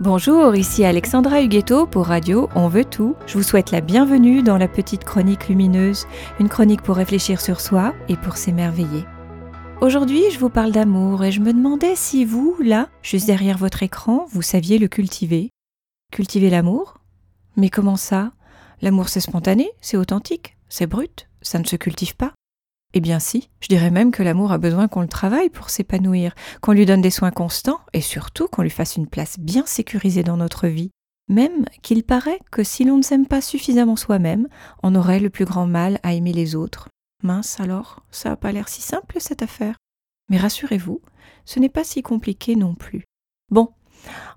Bonjour, ici Alexandra Huguetto pour Radio On veut tout. Je vous souhaite la bienvenue dans la petite chronique lumineuse, une chronique pour réfléchir sur soi et pour s'émerveiller. Aujourd'hui, je vous parle d'amour et je me demandais si vous, là, juste derrière votre écran, vous saviez le cultiver. Cultiver l'amour? Mais comment ça? L'amour c'est spontané, c'est authentique, c'est brut, ça ne se cultive pas. Eh bien si, je dirais même que l'amour a besoin qu'on le travaille pour s'épanouir, qu'on lui donne des soins constants et surtout qu'on lui fasse une place bien sécurisée dans notre vie. Même qu'il paraît que si l'on ne s'aime pas suffisamment soi-même, on aurait le plus grand mal à aimer les autres. Mince alors, ça n'a pas l'air si simple cette affaire. Mais rassurez-vous, ce n'est pas si compliqué non plus. Bon,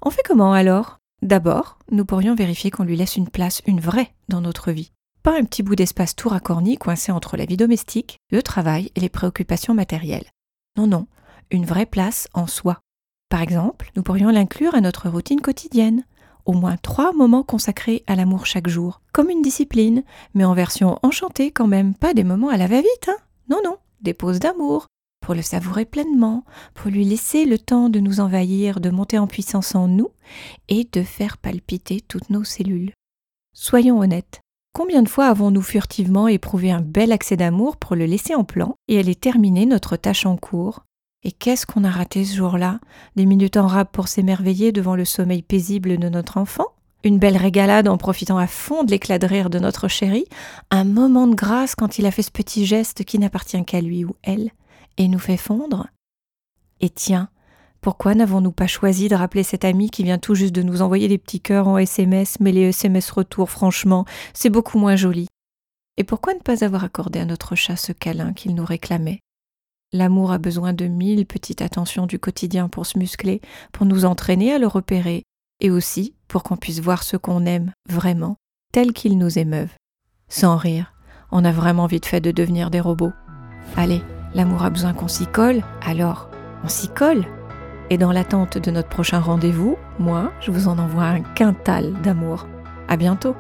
on fait comment alors? D'abord, nous pourrions vérifier qu'on lui laisse une place, une vraie, dans notre vie pas un petit bout d'espace tout raccorni coincé entre la vie domestique, le travail et les préoccupations matérielles. Non, non, une vraie place en soi. Par exemple, nous pourrions l'inclure à notre routine quotidienne. Au moins trois moments consacrés à l'amour chaque jour, comme une discipline, mais en version enchantée quand même, pas des moments à la va-vite, hein Non, non, des pauses d'amour, pour le savourer pleinement, pour lui laisser le temps de nous envahir, de monter en puissance en nous et de faire palpiter toutes nos cellules. Soyons honnêtes, Combien de fois avons-nous furtivement éprouvé un bel accès d'amour pour le laisser en plan et aller terminer notre tâche en cours? Et qu'est-ce qu'on a raté ce jour-là? Des minutes en rap pour s'émerveiller devant le sommeil paisible de notre enfant? Une belle régalade en profitant à fond de l'éclat de rire de notre chéri? Un moment de grâce quand il a fait ce petit geste qui n'appartient qu'à lui ou elle et nous fait fondre? Et tiens, pourquoi n'avons-nous pas choisi de rappeler cet ami qui vient tout juste de nous envoyer des petits cœurs en SMS, mais les SMS retour, franchement, c'est beaucoup moins joli Et pourquoi ne pas avoir accordé à notre chat ce câlin qu'il nous réclamait? L'amour a besoin de mille petites attentions du quotidien pour se muscler, pour nous entraîner à le repérer, et aussi pour qu'on puisse voir ce qu'on aime vraiment, tel qu'il nous émeuve. Sans rire, on a vraiment vite fait de devenir des robots. Allez, l'amour a besoin qu'on s'y colle, alors on s'y colle? Et dans l'attente de notre prochain rendez-vous, moi, je vous en envoie un quintal d'amour. À bientôt!